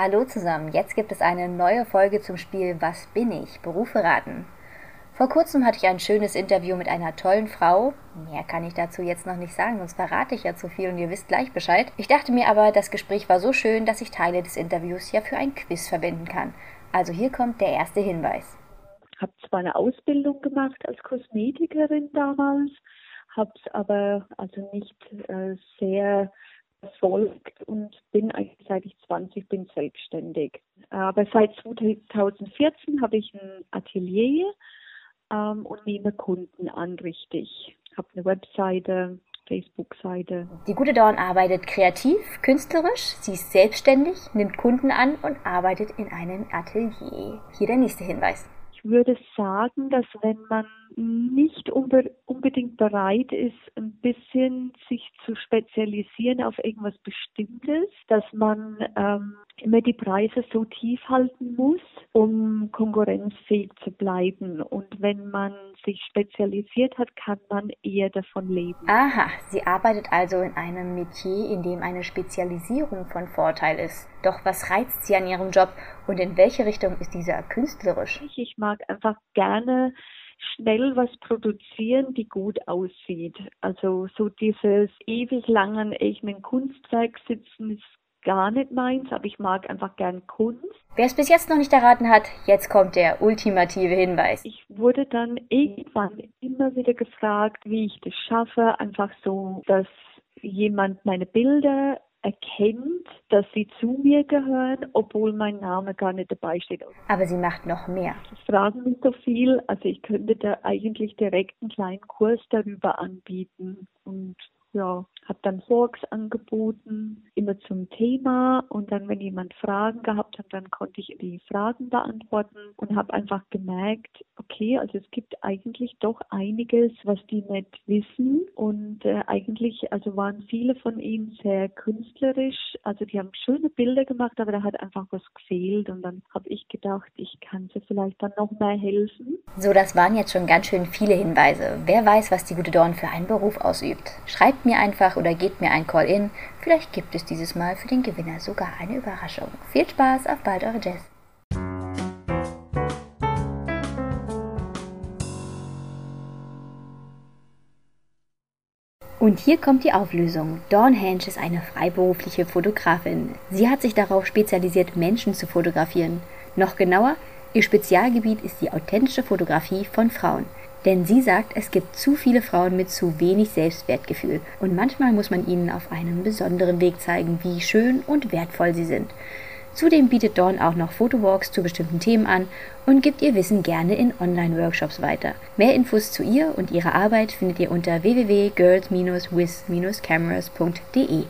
Hallo zusammen, jetzt gibt es eine neue Folge zum Spiel Was bin ich? Berufe raten. Vor kurzem hatte ich ein schönes Interview mit einer tollen Frau. Mehr kann ich dazu jetzt noch nicht sagen, sonst verrate ich ja zu viel und ihr wisst gleich Bescheid. Ich dachte mir aber, das Gespräch war so schön, dass ich Teile des Interviews ja für ein Quiz verwenden kann. Also hier kommt der erste Hinweis. Habe zwar eine Ausbildung gemacht als Kosmetikerin damals, habe es aber also nicht äh, sehr verfolgt und bin eigentlich seit ich 20 bin selbstständig. Aber seit 2014 habe ich ein Atelier ähm, und nehme Kunden an, richtig. Ich habe eine Webseite, Facebook-Seite. Die gute Dawn arbeitet kreativ, künstlerisch, sie ist selbstständig, nimmt Kunden an und arbeitet in einem Atelier. Hier der nächste Hinweis. Ich würde sagen, dass wenn man nicht unbedingt bereit ist, ein bisschen sich zu spezialisieren auf irgendwas Bestimmtes, dass man ähm, immer die Preise so tief halten muss, um konkurrenzfähig zu bleiben. Und wenn man sich spezialisiert hat, kann man eher davon leben. Aha, sie arbeitet also in einem Metier, in dem eine Spezialisierung von Vorteil ist. Doch was reizt sie an ihrem Job und in welche Richtung ist dieser künstlerisch? Ich mag einfach gerne schnell was produzieren, die gut aussieht. Also so dieses ewig langen echten Kunstwerk sitzen ist gar nicht meins, aber ich mag einfach gern Kunst. Wer es bis jetzt noch nicht erraten hat, jetzt kommt der ultimative Hinweis. Ich wurde dann irgendwann immer wieder gefragt, wie ich das schaffe, einfach so, dass jemand meine Bilder erkennt, dass sie zu mir gehören, obwohl mein Name gar nicht dabei steht. Aber sie macht noch mehr. Das fragen mich so viel, also ich könnte da eigentlich direkt einen kleinen Kurs darüber anbieten und ja, habe dann Talks angeboten, immer zum Thema und dann, wenn jemand Fragen gehabt hat, dann konnte ich die Fragen beantworten und habe einfach gemerkt, okay, also es gibt eigentlich doch einiges, was die nicht wissen und äh, eigentlich, also waren viele von ihnen sehr künstlerisch, also die haben schöne Bilder gemacht, aber da hat einfach was gefehlt und dann habe ich gedacht, ich kann sie vielleicht dann noch mehr helfen. So, das waren jetzt schon ganz schön viele Hinweise. Wer weiß, was die gute Dorn für einen Beruf ausübt? Schreibt mir einfach oder gebt mir ein Call-in. Vielleicht gibt es dieses Mal für den Gewinner sogar eine Überraschung. Viel Spaß, auf bald, eure Jess. Und hier kommt die Auflösung. Dawn Hench ist eine freiberufliche Fotografin. Sie hat sich darauf spezialisiert, Menschen zu fotografieren. Noch genauer, ihr Spezialgebiet ist die authentische Fotografie von Frauen. Denn sie sagt, es gibt zu viele Frauen mit zu wenig Selbstwertgefühl und manchmal muss man ihnen auf einem besonderen Weg zeigen, wie schön und wertvoll sie sind. Zudem bietet Dawn auch noch Fotowalks zu bestimmten Themen an und gibt ihr Wissen gerne in Online-Workshops weiter. Mehr Infos zu ihr und ihrer Arbeit findet ihr unter www.girls-with-cameras.de.